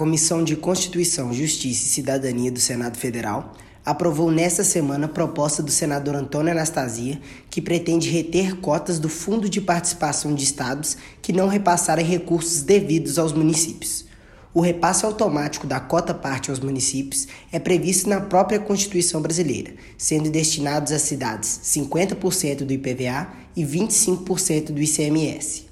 Comissão de Constituição, Justiça e Cidadania do Senado Federal aprovou nesta semana a proposta do senador Antônio Anastasia, que pretende reter cotas do Fundo de Participação de Estados que não repassarem recursos devidos aos municípios. O repasse automático da cota parte aos municípios é previsto na própria Constituição brasileira, sendo destinados às cidades 50% do IPVA e 25% do ICMS.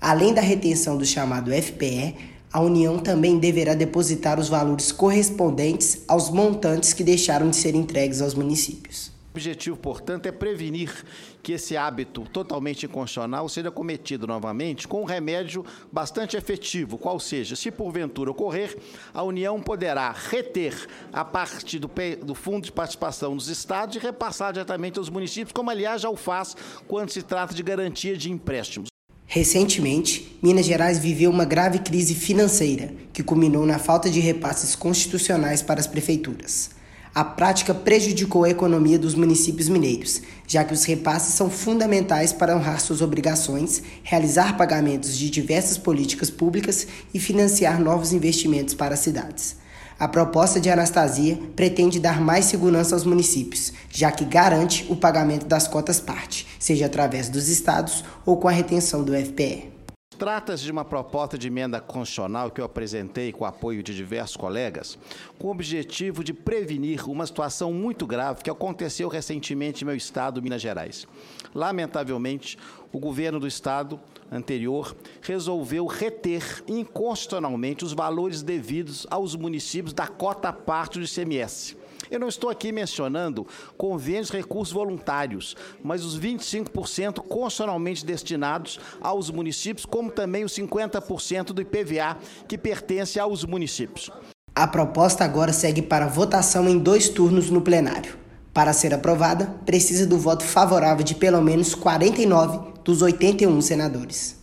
Além da retenção do chamado FPE, a União também deverá depositar os valores correspondentes aos montantes que deixaram de ser entregues aos municípios. O objetivo, portanto, é prevenir que esse hábito totalmente inconstitucional seja cometido novamente com um remédio bastante efetivo, qual seja, se porventura ocorrer, a União poderá reter a parte do, do Fundo de Participação dos Estados e repassar diretamente aos municípios, como aliás já o faz quando se trata de garantia de empréstimos. Recentemente, Minas Gerais viveu uma grave crise financeira, que culminou na falta de repasses constitucionais para as prefeituras. A prática prejudicou a economia dos municípios mineiros, já que os repasses são fundamentais para honrar suas obrigações, realizar pagamentos de diversas políticas públicas e financiar novos investimentos para as cidades. A proposta de Anastasia pretende dar mais segurança aos municípios, já que garante o pagamento das cotas parte, seja através dos estados ou com a retenção do FPE. Trata-se de uma proposta de emenda constitucional que eu apresentei com o apoio de diversos colegas, com o objetivo de prevenir uma situação muito grave que aconteceu recentemente em meu estado, Minas Gerais. Lamentavelmente, o governo do estado anterior resolveu reter inconstitucionalmente os valores devidos aos municípios da cota parte do ICMS. Eu não estou aqui mencionando convênios recursos voluntários, mas os 25% constitucionalmente destinados aos municípios, como também os 50% do IPVA que pertence aos municípios. A proposta agora segue para votação em dois turnos no plenário. Para ser aprovada, precisa do voto favorável de pelo menos 49 dos 81 senadores.